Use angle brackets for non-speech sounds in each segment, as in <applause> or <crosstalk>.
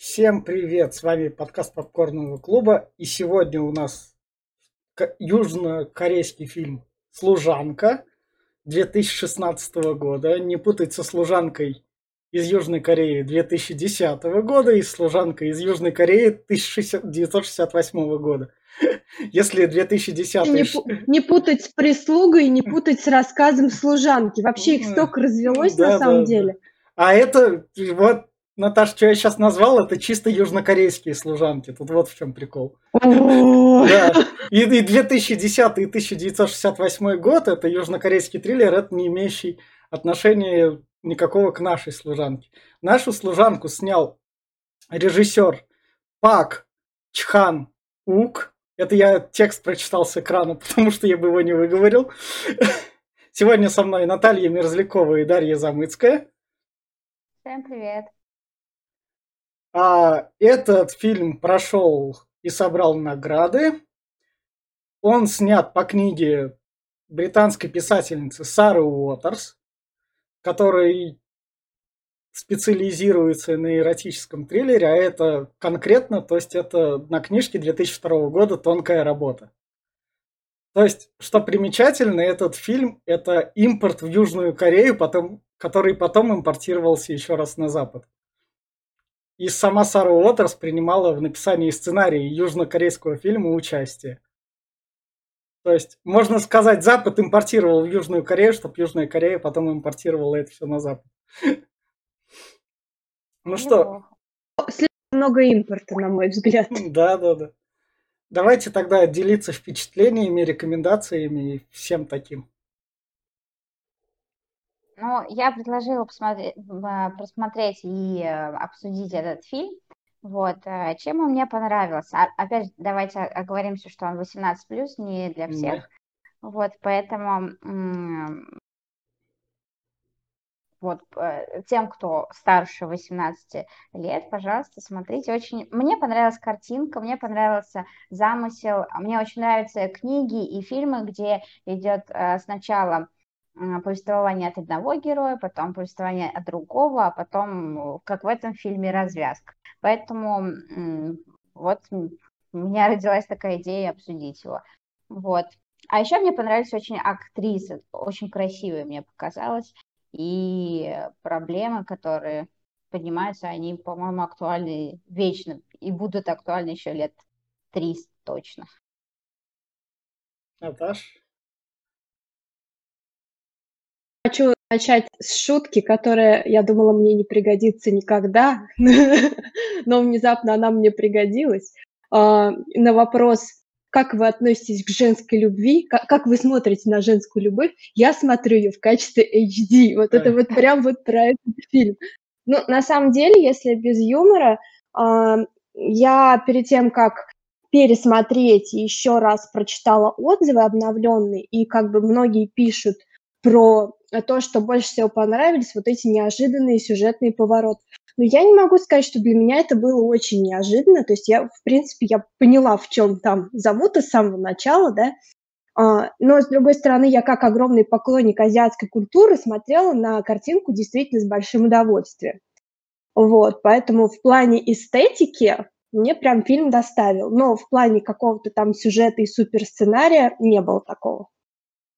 Всем привет! С вами подкаст Попкорного клуба. И сегодня у нас южнокорейский фильм «Служанка» 2016 года. Не путать со «Служанкой» из Южной Кореи 2010 года и «Служанкой» из Южной Кореи 1968 года. <laughs> Если 2010... Не, не путать с прислугой, не путать с рассказом служанки. Вообще их столько развелось да, на самом да, деле. Да. А это вот Наташа, что я сейчас назвал, это чисто южнокорейские служанки. Тут вот в чем прикол. да. И, и 2010 и 1968 год это южнокорейский триллер, это не имеющий отношения никакого к нашей служанке. Нашу служанку снял режиссер Пак Чхан Ук. Это я текст прочитал с экрана, <laughs> потому что я бы его не выговорил. Сегодня со мной Наталья Мерзлякова и Дарья Замыцкая. Всем привет. А этот фильм прошел и собрал награды. Он снят по книге британской писательницы Сары Уотерс, которая специализируется на эротическом триллере, а это конкретно, то есть это на книжке 2002 года «Тонкая работа». То есть, что примечательно, этот фильм – это импорт в Южную Корею, потом, который потом импортировался еще раз на Запад. И сама Сара Уотерс принимала в написании сценария южнокорейского фильма участие. То есть, можно сказать, Запад импортировал в Южную Корею, чтобы Южная Корея потом импортировала это все на Запад. <laughs> Ну что? Слишком много импорта, на мой взгляд. <laughs> Да, да, да. Давайте тогда делиться впечатлениями, рекомендациями и всем таким. Ну, я предложила посмотреть, просмотреть и э, обсудить этот фильм. Вот, э, чем он мне понравился. А, опять давайте оговоримся, что он 18+, не для всех. Да. Вот, поэтому вот э, тем, кто старше 18 лет, пожалуйста, смотрите. Очень мне понравилась картинка, мне понравился замысел, мне очень нравятся книги и фильмы, где идет сначала повествование от одного героя, потом повествование от другого, а потом, как в этом фильме, развязка. Поэтому вот у меня <laughs> родилась такая идея обсудить его. Вот. А еще мне понравились очень актрисы, очень красивые мне показалось, и проблемы, которые поднимаются, они, по-моему, актуальны вечно и будут актуальны еще лет 300 точно. Наташ? Хочу начать с шутки, которая, я думала, мне не пригодится никогда, <laughs> но внезапно она мне пригодилась. А, на вопрос, как вы относитесь к женской любви, как, как вы смотрите на женскую любовь, я смотрю ее в качестве HD. Вот это вот прям вот про этот фильм. Ну, на самом деле, если без юмора, а, я перед тем, как пересмотреть еще раз прочитала отзывы обновленные, и как бы многие пишут про то, что больше всего понравились, вот эти неожиданные сюжетные повороты. Но я не могу сказать, что для меня это было очень неожиданно. То есть я, в принципе, я поняла, в чем там замута с самого начала, да. А, но, с другой стороны, я как огромный поклонник азиатской культуры смотрела на картинку действительно с большим удовольствием. Вот, поэтому в плане эстетики мне прям фильм доставил. Но в плане какого-то там сюжета и суперсценария не было такого.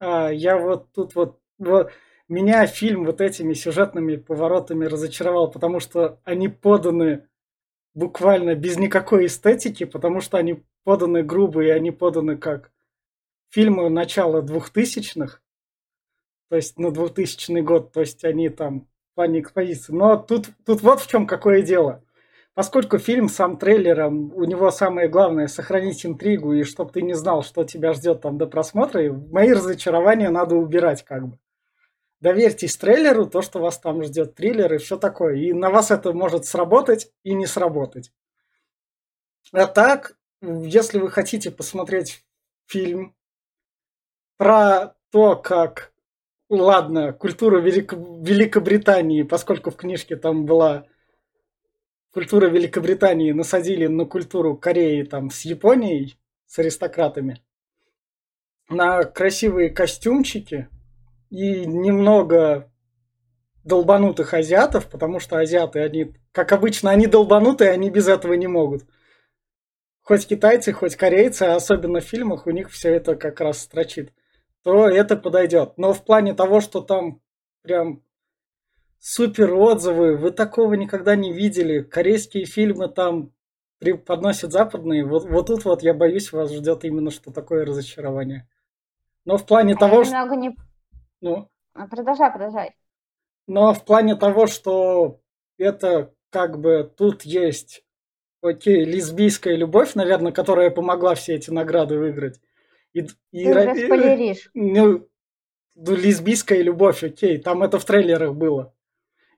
А, я вот тут вот, меня фильм вот этими сюжетными поворотами разочаровал, потому что они поданы буквально без никакой эстетики, потому что они поданы грубо, и они поданы как фильмы начала двухтысячных, то есть на ну, 2000 год, то есть они там в плане экспозиции. Но тут, тут вот в чем какое дело. Поскольку фильм сам трейлером, у него самое главное сохранить интригу, и чтобы ты не знал, что тебя ждет там до просмотра, мои разочарования надо убирать как бы доверьтесь трейлеру, то, что вас там ждет, триллер и все такое. И на вас это может сработать и не сработать. А так, если вы хотите посмотреть фильм про то, как, ладно, культура Велик... Великобритании, поскольку в книжке там была культура Великобритании, насадили на культуру Кореи там с Японией, с аристократами, на красивые костюмчики – и немного долбанутых азиатов, потому что азиаты, они как обычно, они долбанутые, они без этого не могут. Хоть китайцы, хоть корейцы, а особенно в фильмах, у них все это как раз строчит, то это подойдет. Но в плане того, что там прям супер отзывы, вы такого никогда не видели. Корейские фильмы там преподносят западные. Вот, вот тут вот я боюсь, вас ждет именно что такое разочарование. Но в плане А того, что... не... Ну, А, Продолжай, продолжай. но в плане того, что это как бы тут есть, окей, лесбийская любовь, наверное, которая помогла все эти награды выиграть. И, и Ты ра- уже спойлеришь. ну, ну, лесбийская любовь, окей, там это в трейлерах было.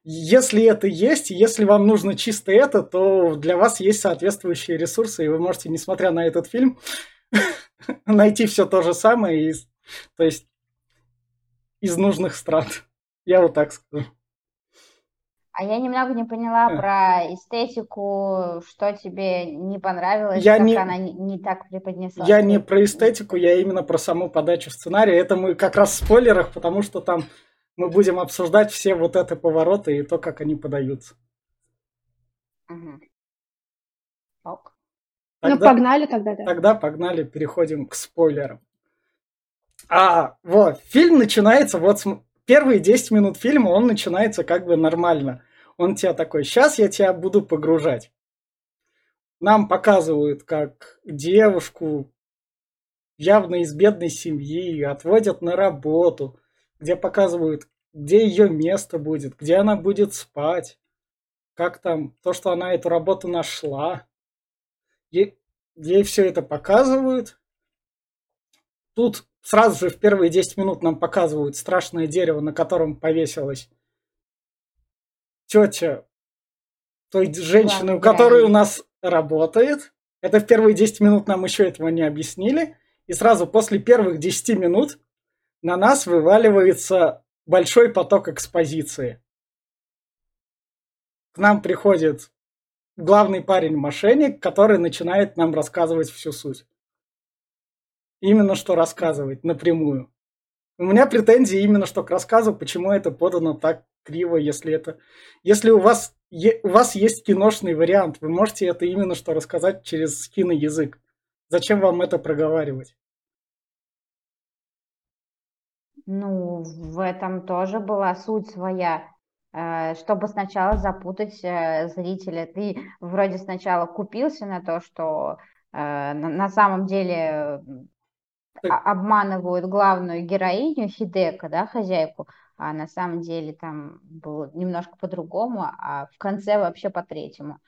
Если это есть, если вам нужно чисто это, то для вас есть соответствующие ресурсы, и вы можете, несмотря на этот фильм, <laughs> найти все то же самое, из, то есть из нужных стран. Я вот так скажу. А я немного не поняла А. про эстетику, что тебе не понравилось, Я как не- она не, не так преподнесла. Я не про эстетику, я именно про саму подачу сценария. Это мы как раз в спойлерах, потому что там мы будем обсуждать все вот это повороты и то, как они подаются. Мгм. Ок. Ну, Тогда- погнали тогда, да. Тогда погнали, переходим к спойлерам. А, вот, фильм начинается, вот первые 10 минут фильма, он начинается как бы нормально. Он тебя такой, сейчас я тебя буду погружать. Нам показывают, как девушку явно из бедной семьи отводят на работу, где показывают, где ее место будет, где она будет спать, как там, то, что она эту работу нашла. Ей, ей все это показывают. Тут сразу же в первые 10 минут нам показывают страшное дерево, на котором повесилась тетя той женщины, у которой у нас работает. Это в первые 10 минут нам еще этого не объяснили. И сразу после первых 10 минут на нас вываливается большой поток экспозиции. К нам приходит главный парень-мошенник, который начинает нам рассказывать всю суть. Именно что рассказывать напрямую. У меня претензии именно что к рассказу, почему это подано так криво, если это... Если у вас, е- у вас есть киношный вариант, вы можете это именно что рассказать через киноязык. Зачем вам это проговаривать? Ну, в этом тоже была суть своя, э, чтобы сначала запутать э, зрителя. Ты вроде сначала купился на то, что э, на, самом деле обманывают главную героиню Хидека, да, хозяйку, а на самом деле там было немножко по-другому, а в конце вообще по-третьему.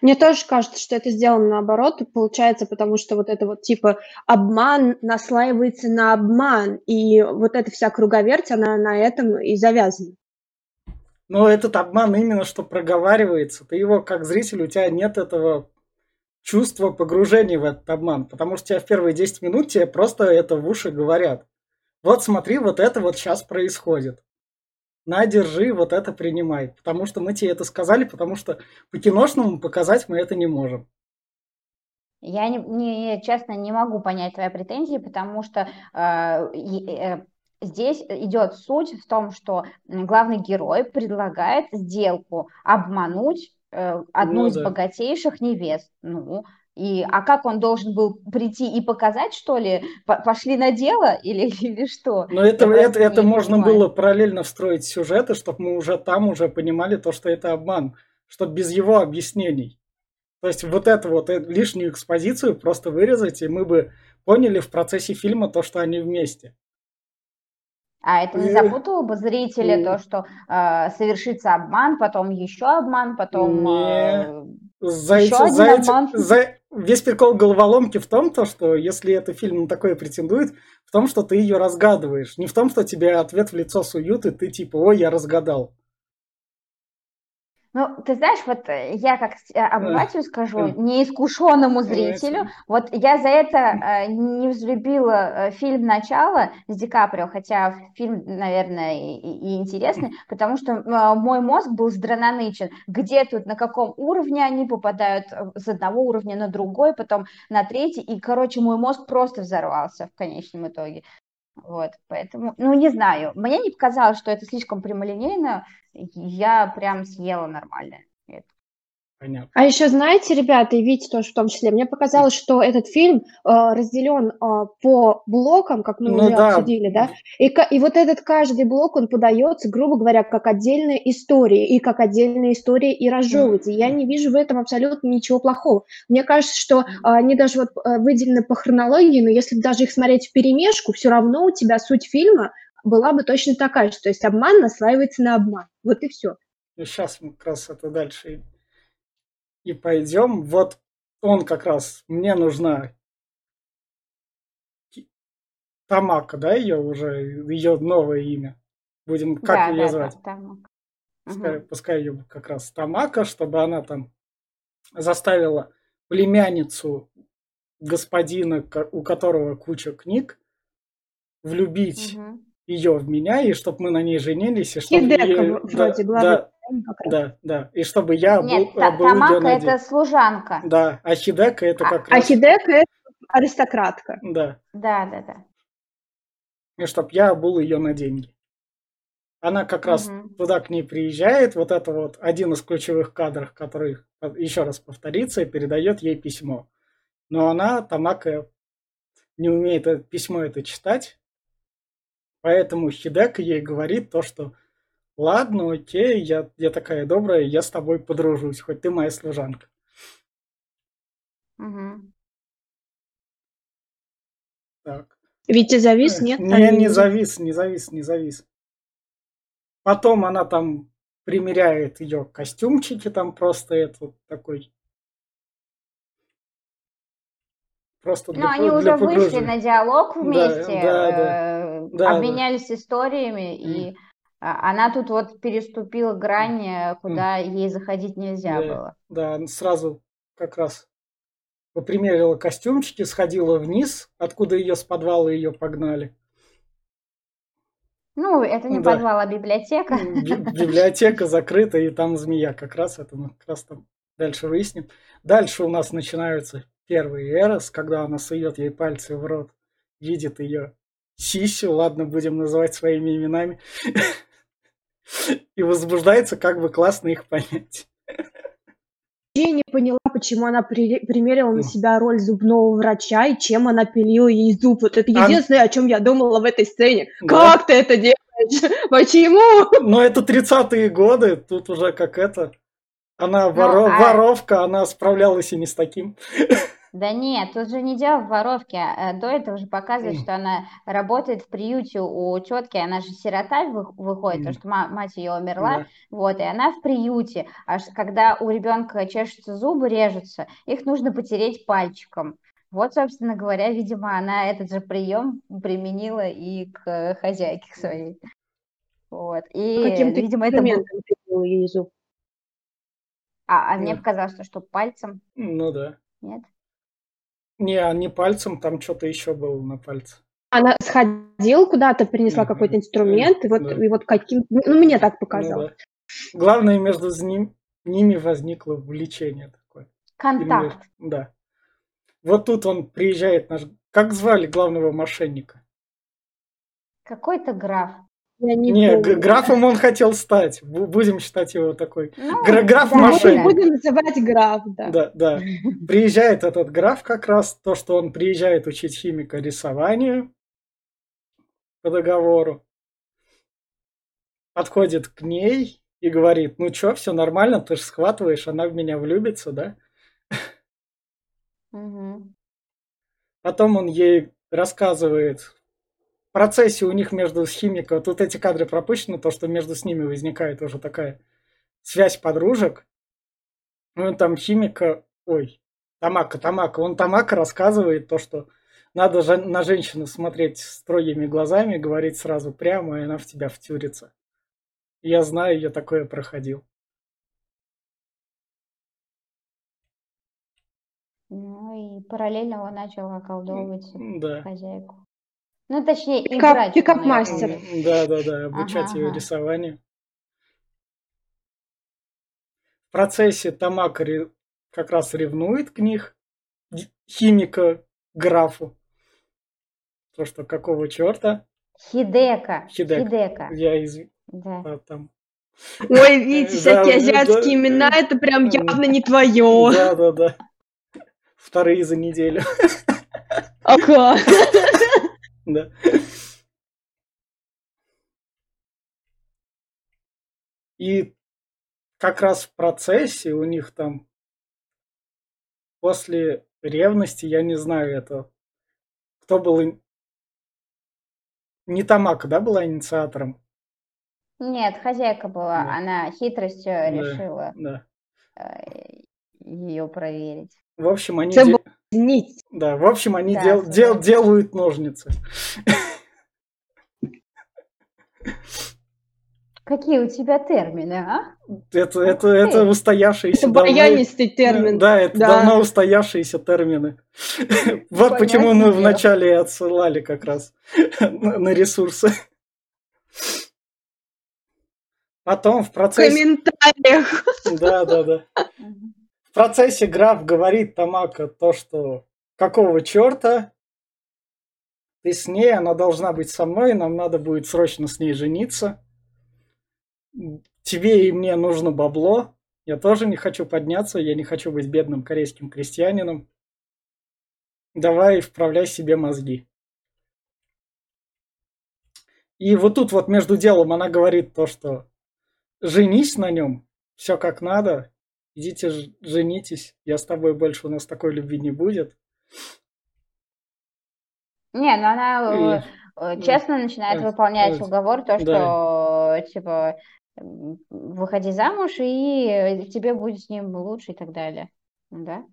Мне тоже кажется, что это сделано наоборот, получается, потому что вот это вот типа обман наслаивается на обман, и вот эта вся круговерть, она на этом и завязана. Но этот обман именно что проговаривается. Ты его, как зритель, у тебя нет этого чувства погружения в этот обман. Потому что тебя в первые 10 минут тебе просто это в уши говорят. Вот смотри, вот это вот сейчас происходит. На, держи, вот это принимай. Потому что мы тебе это сказали, потому что по-киношному показать мы это не можем. Я не, не- честно не могу понять твои претензии, потому что э, э, здесь идет суть в том, что главный герой предлагает сделку обмануть одну Ну из да. богатейших невест. Ну, и, а как он должен был прийти и показать, что ли? Пошли на дело или, <laughs> или что? Но это, Я просто это, это не можно понимаю. было параллельно встроить сюжеты, чтобы мы уже там уже понимали то, что это обман. Чтобы без его объяснений. То есть вот эту вот э, лишнюю экспозицию просто вырезать, и мы бы поняли в процессе фильма то, что они вместе. А это не запутало бы зрителя, то, что э, совершится обман, потом еще обман, потом... Э, За Еще эти- один за эти- обман. за- Весь прикол головоломки в том, то, что если этот фильм на такое претендует, в том, что ты ее разгадываешь. Не в том, что тебе ответ в лицо суют, и ты типа, ой, я разгадал. Ну, ты знаешь, вот э, я как э, обывателю скажу, неискушенному зрителю, вот я за это э, не взлюбила фильм «Начало» с Ди Каприо, хотя фильм, наверное, и, и- интересный, потому что э, мой мозг был здрананычен. Где тут, на каком уровне они попадают с одного уровня на другой, потом на третий, и, короче, мой мозг просто взорвался в конечном итоге. Вот, поэтому, ну, не знаю, мне не показалось, что это слишком прямолинейно, я прям съела нормально. Это. Понятно. А еще знаете, ребята, и Витя тоже в том числе, мне показалось, что этот фильм э, разделен э, по блокам, как мы ну, уже да. обсудили, да, и, и вот этот каждый блок, он подается, грубо говоря, как отдельная история, и как отдельная история и разжевывается. Я не вижу в этом абсолютно ничего плохого. Мне кажется, что э, они даже вот э, выделены по хронологии, но если даже их смотреть в перемешку, все равно у тебя суть фильма была бы точно такая же, то есть обман наслаивается на обман. Вот и все. Ну, сейчас мы как раз это дальше и пойдем. Вот он как раз, мне нужна Тамака, да, ее уже, ее новое имя. Будем, как да, ее да, звать? Да, Пускай, угу. пускай ее как раз Тамака, чтобы она там заставила племянницу господина, у которого куча книг, влюбить угу. ее в меня, и чтобы мы на ней женились, и чтобы... Хидека, ей... вроде, да, да, да, да. И чтобы я Нет, был, та, был Тамака это служанка. Да, а Хидека это а, как а, раз... А Хидека это аристократка. Да. Да, да, да. И чтобы я был ее на деньги. Она как угу. раз туда к ней приезжает, вот это вот один из ключевых кадров, который еще раз повторится, и передает ей письмо. Но она, Тамака, не умеет это, письмо это читать, поэтому Хидека ей говорит то, что Ладно, окей, я, я такая добрая, я с тобой подружусь, хоть ты моя служанка. Угу. Так. Витя завис, э, нет? Не, не завис, не завис, не завис. Потом она там примеряет ее костюмчики, там просто это такой. Просто для, Ну, они для уже вышли на диалог вместе, да, да, э, да, обменялись историями, и а, она тут вот переступила грань, э, куда ей заходить нельзя да, было. Да, сразу как раз попримерила костюмчики, сходила вниз, откуда ее с подвала ее погнали. Ну, это не да. подвал, а библиотека. <laughs> Библиотека закрыта, и там змея как раз, это мы как раз там дальше выясним. Дальше у нас начинаются первые эрос, когда она сует ей пальцы в рот, видит ее сисю, ладно, будем называть своими именами. <laughs> и возбуждается, как бы классно их понять. Я не поняла, почему она при, примерила на себя роль зубного врача и чем она пилила ей зуб. Вот это единственное, а... о чем я думала в этой сцене. Да. Как ты это делаешь? <laughs> Почему? Ну, это 30-е годы, тут уже как это. Она воро... ну, а... воровка, она справлялась и не с таким. Да нет, тут же не дело в воровке. а До этого же показывает, mm. что она работает в приюте у тетки, она же сирота выходит, mm. потому что мать ее умерла, yeah. вот, и она в приюте. Аж когда у ребенка чешутся зубы, режутся, их нужно потереть пальчиком. Вот, собственно говоря, видимо, она этот же прием применила и к хозяйке своей. Вот. И, Каким-то видимо, это был... ей зуб. А, а yeah. мне показалось, что, что пальцем. Ну да. Нет? Не, не пальцем, там что-то еще было на пальце. Она сходила куда-то, принесла угу. какой-то инструмент, и вот, да. и вот каким... Ну, мне так показалось. Ну, да. Главное, между ним, ними возникло влечение такое. Контакт. Именно, да. Вот тут он приезжает наш... Как звали главного мошенника? Какой-то граф. Я не не, графом он хотел стать. Будем считать его такой. Ну, граф да, мошенник. Будем называть граф, да. Да, да. <laughs> Приезжает этот граф как раз, то, что он приезжает учить химика рисованию по договору. Подходит к ней и говорит, ну что, все нормально, ты же схватываешь, она в меня влюбится, да? Угу. Потом он ей рассказывает процессе у них между химиком, тут эти кадры пропущены, то, что между с ними возникает уже такая связь подружек. Ну, там химика, ой, Тамака, Тамака, он Тамака рассказывает то, что надо же на женщину смотреть строгими глазами, говорить сразу прямо, и она в тебя втюрится. Я знаю, я такое проходил. Ну и параллельно он начал околдовывать да. хозяйку. Ну, точнее, пикап, играть. Пикап-мастер. Да, да, да, обучать ага, ее ага. рисованию. В процессе Тамака как раз ревнует к них, химика графу. То, что какого черта? Хидека. Хидека. Хидека. Я из... Да. а, там... Ой, видите, всякие азиатские имена, это прям явно не твое. Да, да, да. Вторые за неделю. Ага. <laughs> Да. И как раз в процессе у них там после ревности, я не знаю это, кто был... Не Тамака, да, была инициатором? Нет, хозяйка была, Да. она хитростью Да. решила Да. ее проверить. В общем, они... Всё де- было Нить. Да, в общем, они Да, дел- дел- делают ножницы. Какие у тебя термины, а? Это, это, это устоявшиеся Это давно- баянистый термин. Да, это Да. давно устоявшиеся термины. <laughs> Вот почему мы дело. вначале отсылали как раз <laughs> на ресурсы. Потом в В процессе... комментариях. Да, да, да. Процессе граф говорит Тамако то, что какого черта ты с ней, она должна быть со мной, нам надо будет срочно с ней жениться. Тебе и мне нужно бабло. Я тоже не хочу подняться, я не хочу быть бедным корейским крестьянином. Давай вправляй себе мозги. И вот тут вот между делом она говорит то, что женись на нем, все как надо, идите женитесь, я с тобой больше, у нас такой любви не будет. Не, ну она И- э, э, честно начинает э, выполнять э, уговор, то, да. что типа м, выходи замуж, и тебе будет с ним лучше и так далее. Да?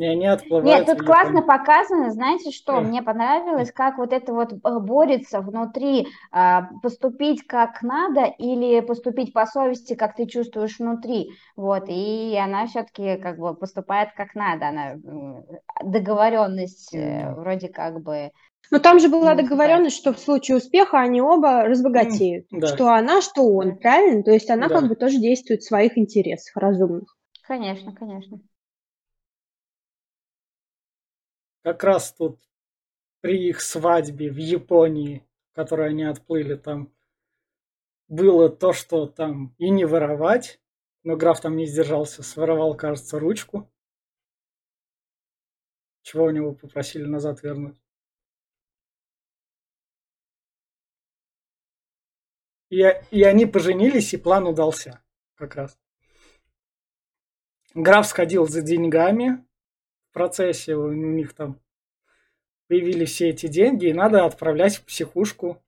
И они Нет, отплывают. тут в классно показано, знаете что, Э. мне понравилось, как вот это вот э, борется внутри, а, поступить как надо или поступить по совести, как ты чувствуешь внутри, вот, и она все-таки как бы поступает как надо, она м, договоренность э, Мгм. вроде как бы, Но там же была договоренность, что в случае успеха они оба разбогатеют. да. Что она, что он, правильно? То есть она Да. как бы тоже действует в своих интересах разумных. конечно, конечно. Как раз тут при их свадьбе в Японии, в которой они отплыли, там было то, что там и не воровать, но граф там не сдержался, своровал, кажется, ручку. Чего у него попросили назад вернуть. И, и они поженились, и план удался как раз. Граф сходил за деньгами в процессе, у них там появились все эти деньги, и надо отправлять в психушку.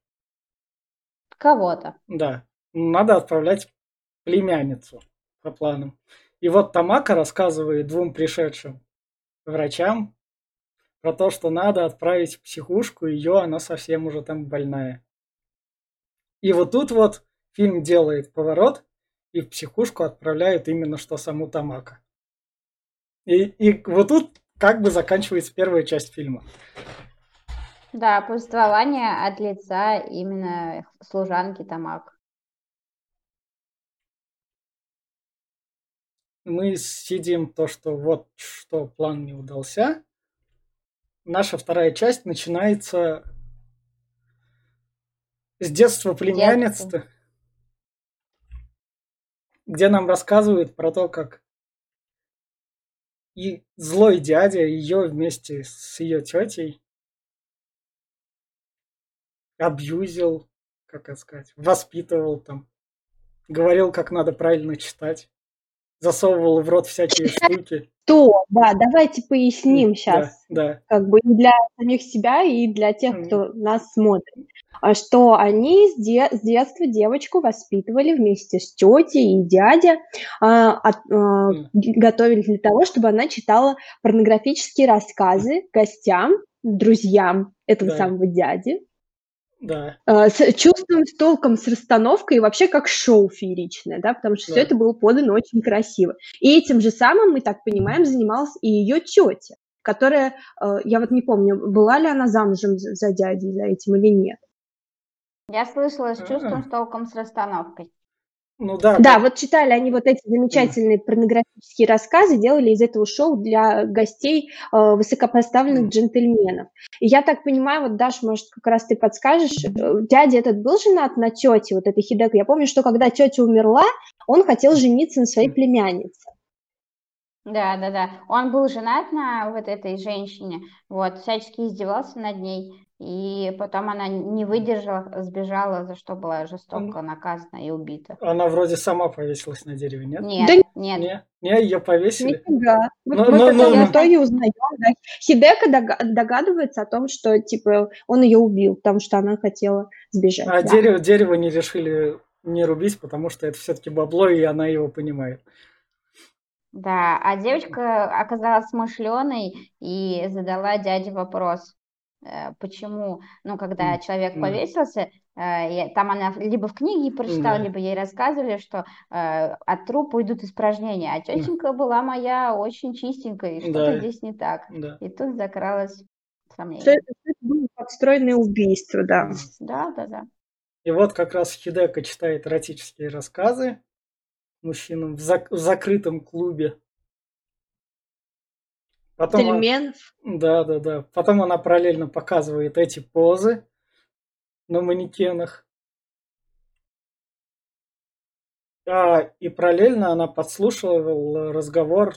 Кого-то. Да, надо отправлять племянницу по планам. И вот Тамака рассказывает двум пришедшим врачам про то, что надо отправить в психушку ее, она совсем уже там больная. И вот тут вот фильм делает поворот, и в психушку отправляют именно что саму Тамака. И, и вот тут как бы заканчивается первая часть фильма. Да, повествование от лица именно служанки Тамак. Мы сидим то, что вот что план не удался. Наша вторая часть начинается с детства племянницы, где нам рассказывают про то, как и злой дядя ее вместе с ее тетей абьюзил, как это сказать, воспитывал там, говорил, как надо правильно читать, засовывал в рот всякие штуки. То, да, давайте поясним Да, сейчас, да, как бы и для самих себя, и для тех, кто нас смотрит, а что они с, де- с детства девочку воспитывали вместе с тетей и дядя, а, от- а, Мгм. готовили для того, чтобы она читала порнографические рассказы гостям, друзьям этого Да. самого дяди, да. а, с чувством, с толком, с расстановкой, и вообще как шоу фееричное, да, потому что Да. все это было подано очень красиво. И этим же самым, мы так понимаем, занималась и ее тетя, которая, э, я вот не помню, была ли она замужем за, дядей, за этим или нет. Я слышала с чувством, А. с толком, с расстановкой. Ну да. Да, вот читали они вот эти замечательные порнографические рассказы, делали из этого шоу для гостей э, высокопоставленных джентльменов. И я так понимаю, вот, Даш, может, как раз ты подскажешь, э, дядя этот был женат на тете, вот этой Хидеко. Я помню, что когда тетя умерла, он хотел жениться на своей племяннице. Да, да, да. Он был женат на вот этой женщине, вот, всячески издевался над ней, и потом она не выдержала, сбежала, за что была жестоко наказана и убита. Она вроде сама повесилась на дереве, нет? Нет, Да нет. Не, не ее повесили. Нифига. Вот Ну, мы ну, потом ну, в итоге узнаем, да. Хидека дога- догадывается о том, что, типа, он ее убил, потому что она хотела сбежать. А да. дерево, дерево не решили не рубить, потому что это все-таки бабло, и она его понимает. Да, а девочка оказалась смышленой и задала дяде вопрос, э, почему, ну, когда человек повесился, э, там она либо в книге прочитала, либо ей рассказывали, что э, от трупа идут испражнения, а тетенька <laughs> была моя очень чистенькая, и что-то Да. здесь не так. Да. И тут закралось Что сомнение. это, что это было подстроенное убийство, да. Да, да, да. И вот как раз Хидека читает эротические рассказы мужчинам в, зак- в закрытом клубе. Потом, он- да, да, да. Потом она параллельно показывает эти позы на манекенах. А, и параллельно она подслушивала разговор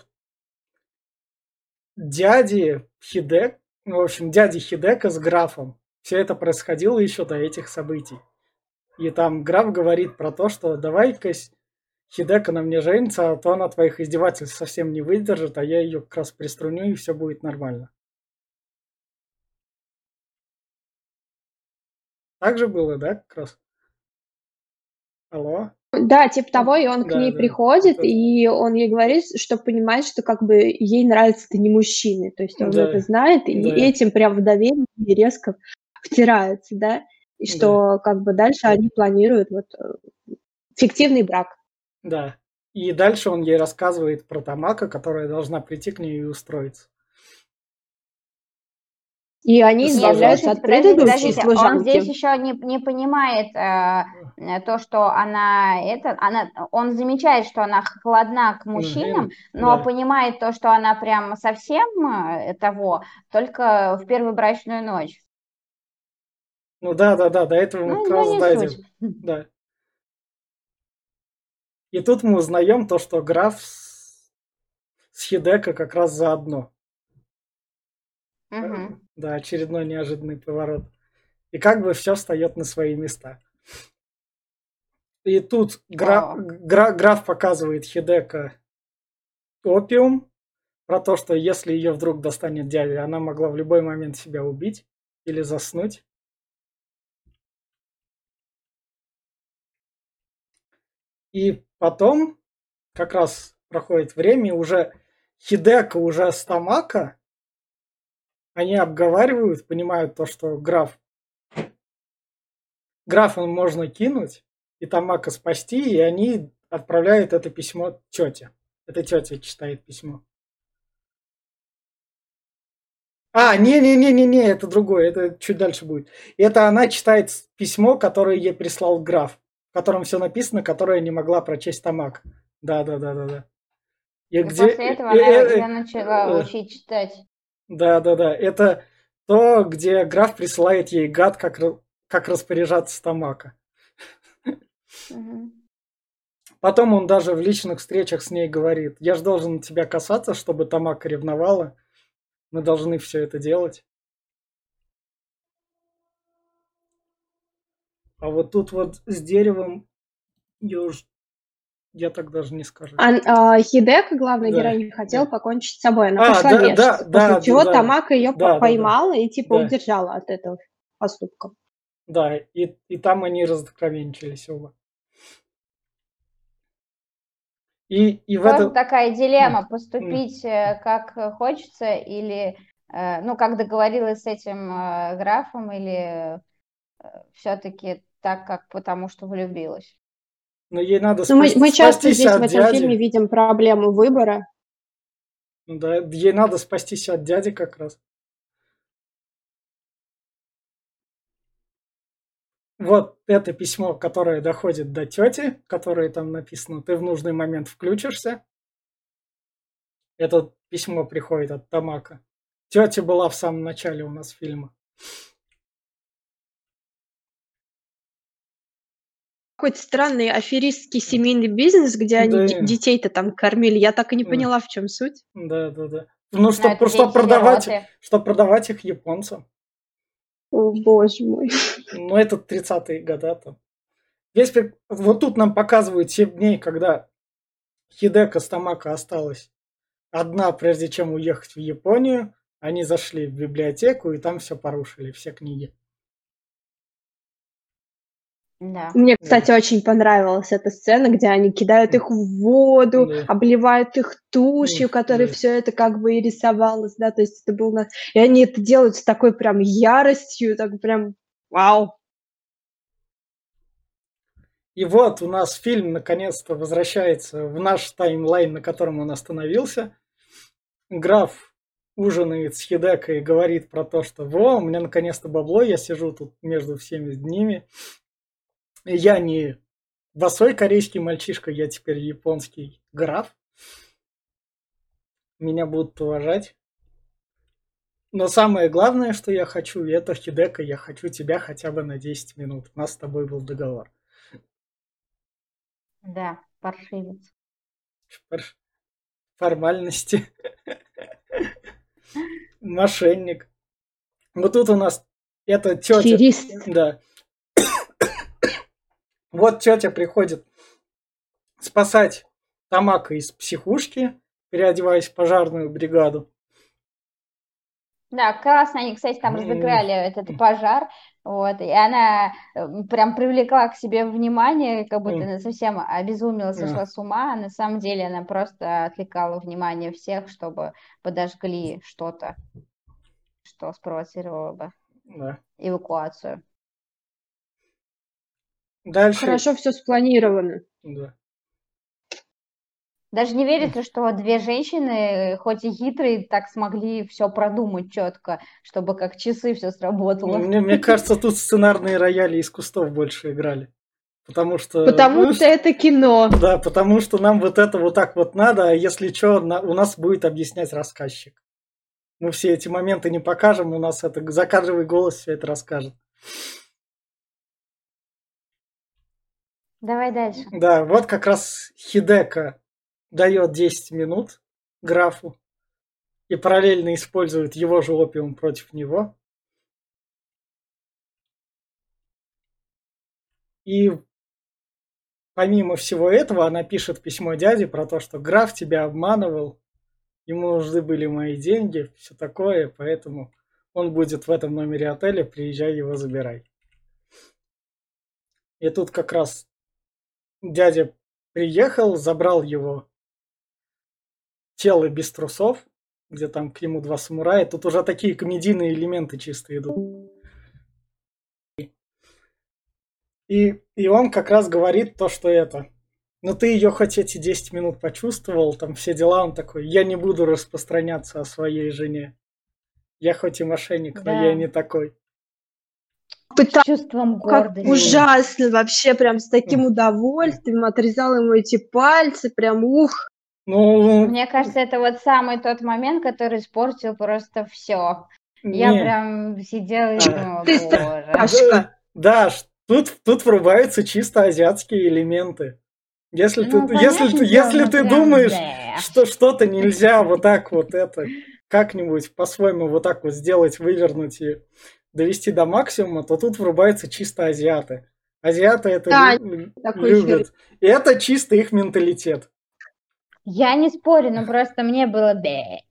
дяди Хидек, ну, в общем, дяди Хидека с графом. Все это происходило еще до этих событий. И там граф говорит про то, что давай-ка Хидека на мне женится, а то она твоих издевательств совсем не выдержит, а я ее как раз приструню, и все будет нормально. Так же было, да, как раз? Алло? Да, типа того, и он к Да, ней да. приходит, это. и он ей говорит, что понимает, что как бы ей нравится ты не мужчины, то есть он Да, это знает, и да. этим прям в доверие резко втирается, да, и что как бы дальше они планируют вот э, фиктивный брак. Да. И дальше он ей рассказывает про Тамака, которая должна прийти к ней и устроиться. И они избавляются от Подождите, предыдущей подождите, он служанки. здесь еще не, не понимает э, то, что она это, она, он замечает, что она холодна к мужчинам, но да. понимает то, что она прям совсем э, того, только в первую брачную ночь. Ну да, да, да, до этого мы Ну, как ну, раз дойдем. Да. И тут мы узнаем то, что граф с, с Хидека как раз заодно. Мгм. Да, очередной неожиданный поворот. И как бы все встает на свои места. И тут гра- гра- граф показывает Хидека опиум, про то, что если ее вдруг достанет дядя, она могла в любой момент себя убить или заснуть. И потом, как раз проходит время, уже Хидека уже с Тамака, они обговаривают, понимают то, что граф графа можно кинуть и Тамака спасти, и они отправляют это письмо тете. Это тетя читает письмо. А, не-не-не-не-не, это другое, это чуть дальше будет. Это она читает письмо, которое ей прислал граф, котором все написано, которое не могла прочесть Тамак. Да-да-да-да-да. И И где... после этого э, она э, ее начала э, учить читать. Да, да, да. Это то, где граф присылает ей гад, как, как распоряжаться Тамака. Мгм. Потом он даже в личных встречах с ней говорит, я же должен тебя касаться, чтобы Тамака ревновала. Мы должны все это делать. А вот тут вот с деревом я уж... Я так даже не скажу. А, а, Хидека, главная Да, героиня, хотела да. покончить с собой. Она А, пошла да, вешаться. да, после да, чего да. Тамака ее Да, да, да. поймала и типа Да. удержала от этого поступка. Да, и, и там они разокровенчились оба. И, и в Тоже этом... такая дилемма, поступить э, как хочется или, э, ну, как договорилась с этим э, графом, или все-таки так, как потому что влюбилась. Но ей надо Ну, мы, мы часто здесь в этом дяди. фильме видим проблему выбора. Ну Да, ей надо спастись от дяди как раз. вот это письмо, которое доходит до тети, которое там написано, ты в нужный момент включишься. Это письмо приходит от Тамака. Тетя была в самом начале у нас фильма. Какой-то странный аферистский семейный бизнес, где они Да. детей-то там кормили. Я так и не Да. поняла, в чем суть. Да, да, да. Ну, Но что, это что дети продавать, сироты. что продавать их японцам. О, боже мой. Ну, это 30-е года там. Весь пер- Вот тут нам показывают 7 дней, когда Хидека с Тамако осталась одна, прежде чем уехать в Японию. Они зашли в библиотеку и там все порушили, все книги. Да. Мне, кстати, очень понравилась эта сцена, где они кидают их в воду, Да. обливают их тушью, которой да. все это как бы и рисовалось, да, то есть это был... на- И они это делают с такой прям яростью, так прям вау. И вот у нас фильм наконец-то возвращается в наш таймлайн, на котором он остановился. Граф ужинает с Хидекой и говорит про то, что «Во, у меня наконец-то бабло, я сижу тут между всеми ними. Я не босой корейский мальчишка, я теперь японский граф. Меня будут уважать. Но самое главное, что я хочу, это Хидека, я хочу тебя хотя бы на 10 минут. У нас с тобой был договор. Да, паршивец. Фор- формальности. <laughs> Мошенник. Вот тут у нас эта тетя. Да. Вот тетя приходит спасать Тамака из психушки, переодеваясь в пожарную бригаду. Да, классно они, кстати, там М. разыграли этот пожар, вот, и она э, прям привлекла к себе внимание, как будто она совсем обезумела, сошла с ума, а на самом деле она просто отвлекала внимание всех, чтобы подожгли что-то, что спровоцировало бы Да. эвакуацию. Дальше. Хорошо все спланировано. Да. Даже не верится, что две женщины, хоть и хитрые, так смогли все продумать четко, чтобы как часы все сработало. Мне, мне кажется, тут сценарные рояли из кустов больше играли. Потому что... Потому ну, что это кино. Да, потому что нам вот это вот так вот надо, а если что, у нас будет объяснять рассказчик. Мы все эти моменты не покажем, у нас это закадровый голос все это расскажет. Давай дальше. Да, вот как раз Хидека дает 10 минут графу и параллельно использует его же опиум против него. И помимо всего этого, она пишет письмо дяде про то, что граф тебя обманывал, ему нужны были мои деньги, все такое, поэтому он будет в этом номере отеля, приезжай его забирай. И тут как раз дядя приехал, забрал его тело без трусов, где там к нему два самурая. Тут уже такие комедийные элементы чисто идут. И, и он как раз говорит то, что это. Ну ты ее хоть эти 10 минут почувствовал, там все дела, он такой, я не буду распространяться о своей жене. Я хоть и мошенник, но Да. я не такой. Пыта- С чувством Как гордости. ужасно, вообще прям с таким удовольствием отрезал ему эти пальцы, прям ух. Ну, Мне кажется, это вот самый тот момент, который испортил просто все. Я не. прям сидела и думала, Ты боже. Пашка. Да, тут, тут врубаются чисто азиатские элементы. Если Ну, ты, если понятное ты, если ну, ты думаешь, да. что что-то нельзя вот так вот это как-нибудь по-своему вот так вот сделать, вывернуть и довести до максимума, то тут врубаются чисто азиаты. Азиаты это Да, лю- любят. И это чисто их менталитет. Я не спорю, но просто мне было бе.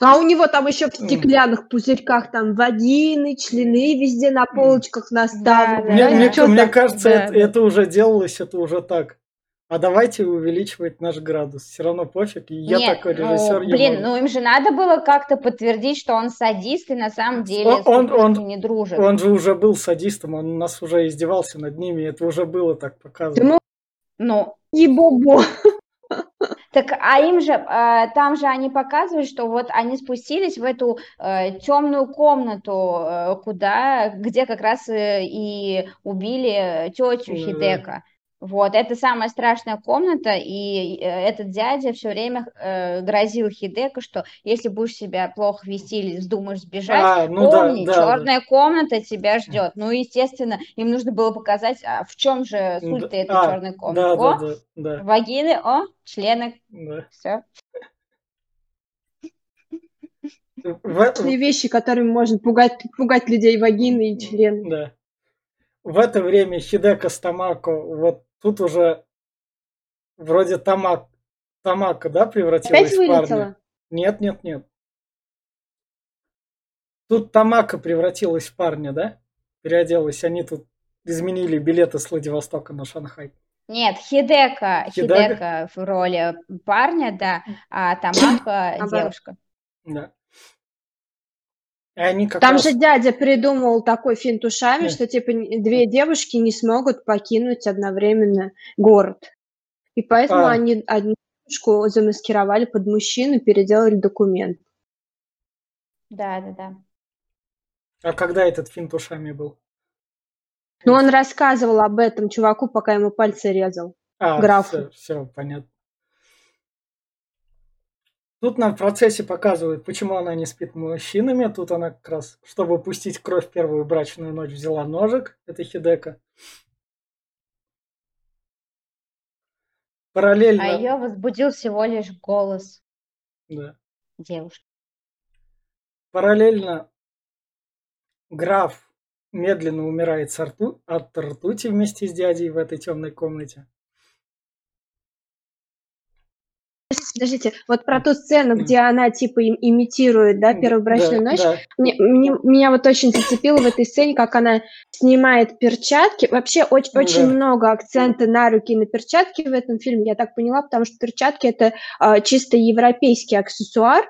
А у него там еще в стеклянных пузырьках там вагины, члены везде на полочках наставлены. Да, Мне, да, мне- да. Мне так? кажется, Да, это, да. это уже делалось, это уже так. А давайте увеличивать наш градус. Все равно пофиг. И я Нет, такой ну, режиссер. я блин, могу. ну им же надо было как-то подтвердить, что он садист и на самом деле Он- он- он- не дружит. Он же уже был садистом, он нас уже издевался над ними, это уже было так показано. Ну, Ну, и бобо. <laughs> Так, а им же, э, там же они показывают, что вот они спустились в эту э, темную комнату, э, куда, где как раз э, и убили тетю Да. Хидека. Вот, это самая страшная комната, и э, этот дядя все время э, грозил Хидеку, что если будешь себя плохо вести или вздумаешь сбежать, А, ну да, помни, да, да. черная комната тебя ждет. Ну, естественно, им нужно было показать, а в чем же суть Да, этой а, черной Да, комнаты. да, О, да, да, вагины, о, члены, да. все. В- Страшные вещи, которыми можно пугать, пугать людей вагины и члены. Да. В это время Хидека с Тамако, вот тут уже вроде Тамак, Тамако, да, превратилась Опять в парня? Нет, нет, нет. Тут Тамако превратилась в парня, да? Переоделась. Они тут изменили билеты с Владивостока на Шанхай. Нет, Хидека, Хидека? Хидека в роли парня, да, а Наоборот. <coughs> девушка. Да. И они как Там раз... же дядя придумал такой финт ушами, Да. что типа две девушки не смогут покинуть одновременно город. И поэтому А. они одну девушку замаскировали под мужчину, переделали документ. Да, да, да. А когда этот финт ушами был? Но он рассказывал об этом чуваку, пока ему пальцы резал. А, Графу. все, все, понятно. Тут нам в процессе показывают, почему она не спит мужчинами. Тут она как раз, чтобы пустить кровь первую брачную ночь, взяла ножик. Это Хидека. Параллельно... А ее возбудил всего лишь голос да. девушки. Параллельно граф медленно умирает от ртути вместе с дядей в этой темной комнате. Подождите, вот про ту сцену, где она типа им- имитирует, да, первую брачную Да, ночь, да. Мне, мне- меня вот очень зацепило в этой сцене, как она снимает перчатки. Вообще очень, Ну очень да. много акцента на руки и на перчатки в этом фильме, я так поняла, потому что перчатки это а, чисто европейский аксессуар.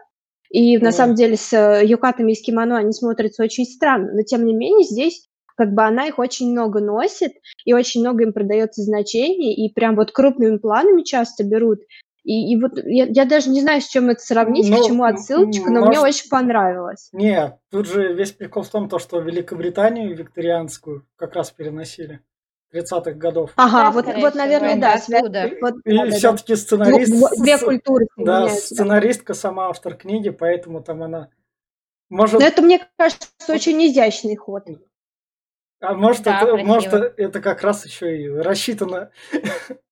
И на Да. самом деле с э, юкатами и с кимоно они смотрятся очень странно. Но тем не менее здесь как бы она их очень много носит, и очень много им продается значений, и прям вот крупными планами часто берут. И, и вот я, я даже не знаю, с чем это сравнить, Ну, к чему отсылочка, но мне может- очень понравилось. Не, тут же весь прикол в том, то, что Великобританию викторианскую как раз переносили 30-х годов. Ага, Да, вот, вот, наверное, да, связь- вот, И да-да-да. все-таки Ну, сценарист... две культуры Да, соединяются, да. сценаристка сама автор книги, поэтому там она... Может, Но это, мне кажется, очень изящный ход. а может, Да, это, красиво. может, это как раз еще и рассчитано <laughs>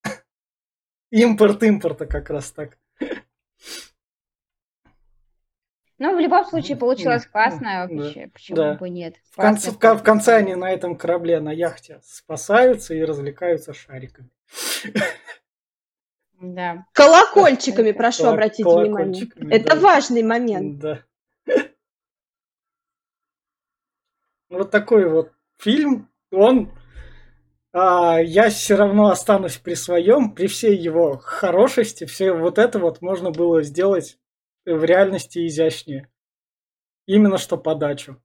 импорт импорта как раз так. Ну, в любом случае, получилось классно, да, вообще, почему да. бы нет. В конце, в, в конце они на этом корабле, на яхте спасаются и развлекаются шариками. Да. Колокольчиками, прошу Колок- обратить внимание. колокольчиками, Это да. важный момент. Да. Вот такой вот фильм. Он, я все равно останусь при своем, при всей его хорошести, все вот это вот можно было сделать в реальности изящнее. Именно что подачу.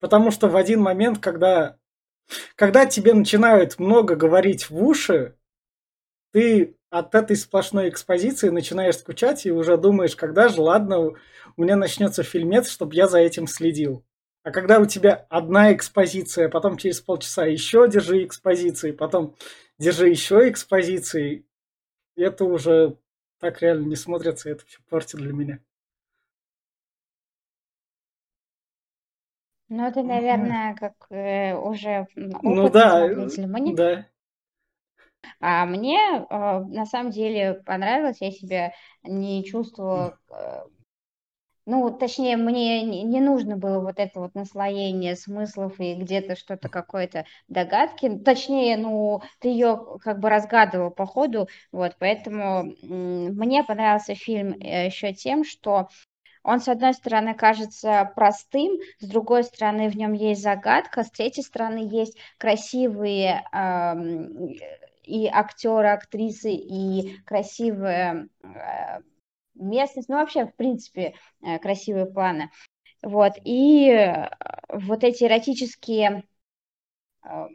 Потому что в один момент, когда, когда тебе начинают много говорить в уши, ты от этой сплошной экспозиции начинаешь скучать и уже думаешь, когда же, ладно, у меня начнется фильмец, чтобы я за этим следил. А когда у тебя одна экспозиция, потом через полчаса еще держи экспозиции, потом держи еще экспозиции, это уже так реально не смотрится, это все портит для меня. Ну, это, наверное, как э, уже Ну опытный да, смотритель. Да. а мне э, на самом деле понравилось, я себя не чувствовала, э, ну, точнее, мне не нужно было вот это вот наслоение смыслов и где-то что-то какой-то догадки. Точнее, ну, ты ее как бы разгадывал по ходу, вот, поэтому мне понравился фильм еще тем, что он, с одной стороны, кажется простым, с другой стороны, в нем есть загадка, с третьей стороны, есть красивые ам, и актеры, актрисы, и красивая э, местность, ну, вообще, в принципе, э, красивые планы. Вот, и э, вот эти эротические э,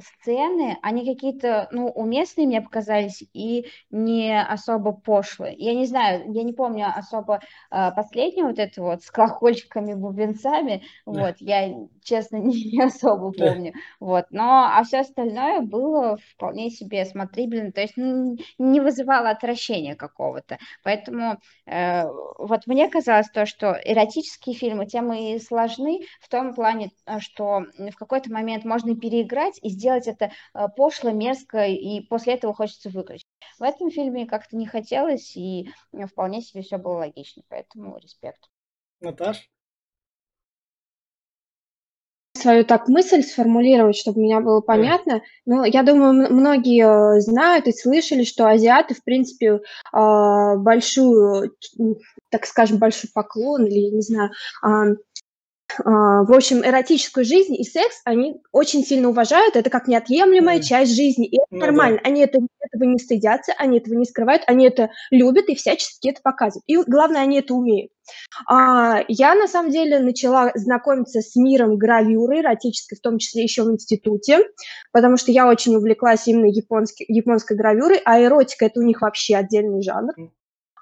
сцены, они какие-то, ну, уместные мне показались и не особо пошлые. Я не знаю, я не помню особо э, последнюю вот эту вот с колокольчиками, бубенцами, вот, <laughs> я, честно, не, <laughs> не особо помню, вот, но, а все остальное было вполне себе смотрибельно, то есть ну, не вызывало отвращения какого-то, поэтому э, вот мне казалось то, что эротические фильмы, тем и сложны в том плане, э, что в какой-то момент можно переиграть и сделать это э, пошло, мерзко, и после этого хочется выключить. В этом фильме как-то не хотелось, и вполне себе все было логично, поэтому респект. Наташ? свою так мысль сформулировать, чтобы меня было понятно. Ну, я думаю, многие э, знают и слышали, что азиаты, в принципе, большую, так скажем, большой поклон или, я не знаю, в общем, эротическую жизнь и секс они очень сильно уважают, это как неотъемлемая mm. часть жизни, и это ну, нормально. Да. Они это, этого не стыдятся, они этого не скрывают, они это любят и всячески это показывают. И главное, они это умеют. А, я, на самом деле, начала знакомиться с миром гравюры эротической, в том числе еще в институте, потому что я очень увлеклась именно японской, японской гравюрой, а эротика – это у них вообще отдельный жанр.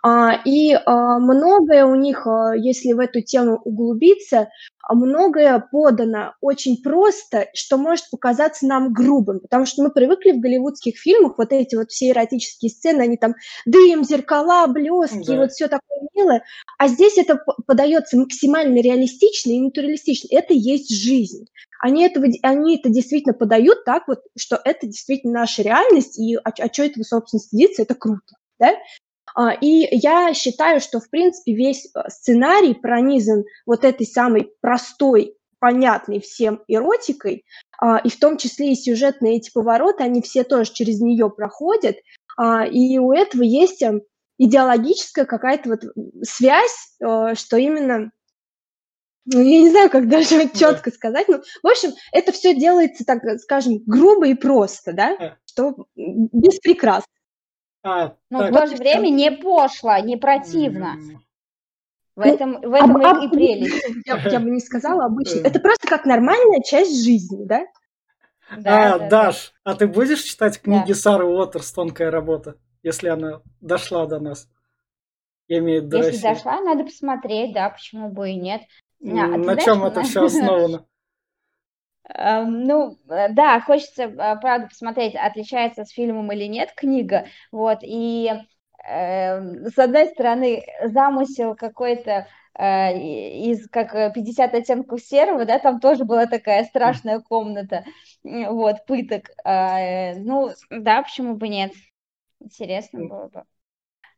А, и а, многое у них, а, если в эту тему углубиться, многое подано очень просто, что может показаться нам грубым, потому что мы привыкли в голливудских фильмах вот эти вот все эротические сцены, они там дым, зеркала, блески, да. вот все такое милое, а здесь это подается максимально реалистично и натуралистично. Это есть жизнь. Они, этого, они это действительно подают так вот, что это действительно наша реальность, и а, а что этого, собственно, стыдиться, это круто. Да? А, и я считаю, что, в принципе, весь э, сценарий пронизан вот этой самой простой, понятной всем эротикой, а, и в том числе и сюжетные эти повороты, они все тоже через нее проходят, а, и у этого есть эм, идеологическая какая-то вот связь, э, что именно ну, я не знаю, как <laughs> даже четко сказать, но, в общем, это все делается, так скажем, грубо и просто, да, что без прикрас. А, Но так. в то же время не пошло, не противно. В ну, этом, в этом об, и, и прелесть. <laughs> Я, я бы не сказала обычно. Это просто как нормальная часть жизни, да? Да, а, да, Даш, да. а ты будешь читать книги да. Сары Уотерс «Тонкая работа», если она дошла до нас? Я имею в виду Если России. дошла, надо посмотреть, да, почему бы и нет. А, На знаешь, чем это все основано? <laughs> Эм, ну, э, да, хочется, э, правда, посмотреть, отличается с фильмом или нет книга, вот, и э, с одной стороны, замысел какой-то э, из как 50 оттенков серого, да, там тоже была такая страшная комната, вот, пыток, э, ну, да, почему бы нет, интересно было бы.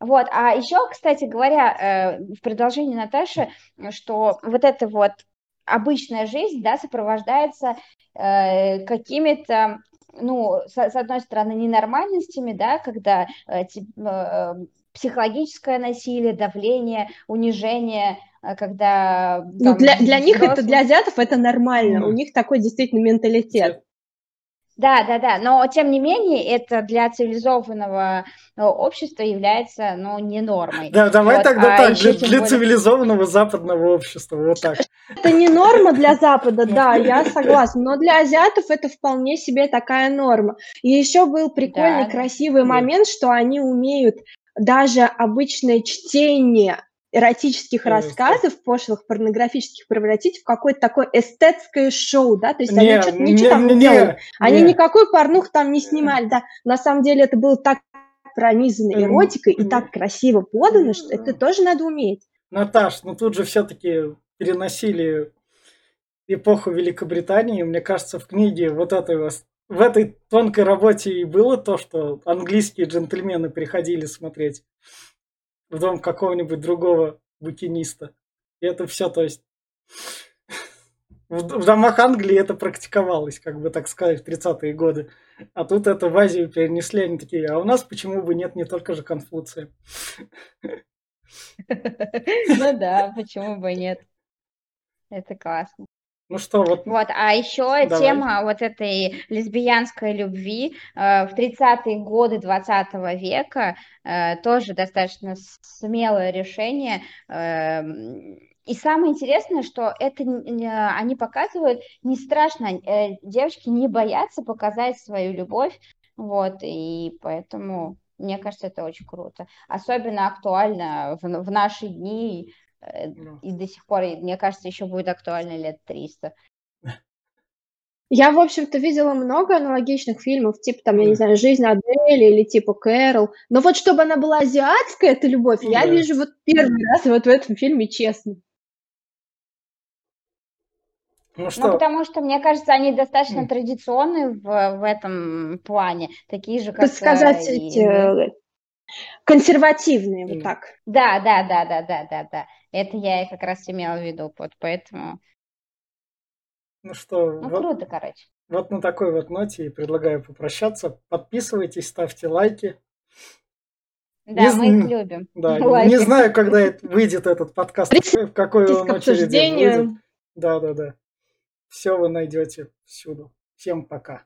Вот, а еще, кстати говоря, в продолжении Наташи, что вот это вот обычная жизнь, да, сопровождается э, какими-то, ну, с, с одной стороны, ненормальностями, да, когда э, э, психологическое насилие, давление, унижение, э, когда... Ну, там, ну, для, для них это, для азиатов это нормально, mm. у них такой действительно менталитет. Да, да, да, но тем не менее это для цивилизованного э, общества является, ну, не нормой. Да, давай вот. тогда а так, для, для более... цивилизованного западного общества, вот так. Это не норма для Запада, да, <laughs> я согласна, но для азиатов это вполне себе такая норма. И еще был прикольный, да, красивый момент, что они умеют даже обычное чтение эротических mm рассказов, пошлых, порнографических превратить в какое-то такое эстетское шоу, да, то есть не, они что-то ничего там не, не делали. Они не. никакой порнух там не снимали, да. На самом деле это было так пронизано эротикой mm и так красиво подано, что это тоже надо уметь. Наташ, ну тут же все-таки переносили эпоху Великобритании, мне кажется, в книге вот этой в этой тонкой работе и было то, что английские джентльмены приходили смотреть в дом какого-нибудь другого букиниста. И это все, то есть <laughs> в, домах Англии это практиковалось, как бы так сказать, в 30-е годы. А тут это в Азию перенесли, они такие, а у нас почему бы нет не только же Конфуция? <laughs> Ну да, почему бы нет. Это классно. Ну что, вот. Вот, а еще Давай. тема вот этой лесбиянской любви э, в 30-е годы 20 века э, тоже достаточно смелое решение. Э, и самое интересное, что это они показывают, не страшно, э, девочки не боятся показать свою любовь, вот, и поэтому мне кажется, это очень круто. Особенно актуально в, в наши дни, и до сих пор, мне кажется, еще будет актуально лет 300. Я, в общем-то, видела много аналогичных фильмов, типа там, я не знаю, «Жизнь Адели» или типа «Кэрол». Но вот чтобы она была азиатская, эта любовь, я Да. вижу вот первый раз вот в этом фильме, честно. Ну Ну, что, потому что, мне кажется, они достаточно М. традиционны в, в этом плане, такие же, как сказать, э, и эти, э, консервативные, вот так. Да, да, да, да, да, да, да. Это я и как раз имела в виду, вот поэтому, ну что, ну, вот, круто, короче. вот на такой вот ноте и предлагаю попрощаться. Подписывайтесь, ставьте лайки. Да, Не мы их зн- любим. <laughs> Да, <laughs> Лайки. не знаю, когда <laughs> это- выйдет этот подкаст, в какой он очереди выйдет. Да, да, да. Все вы найдете всюду. Всем пока.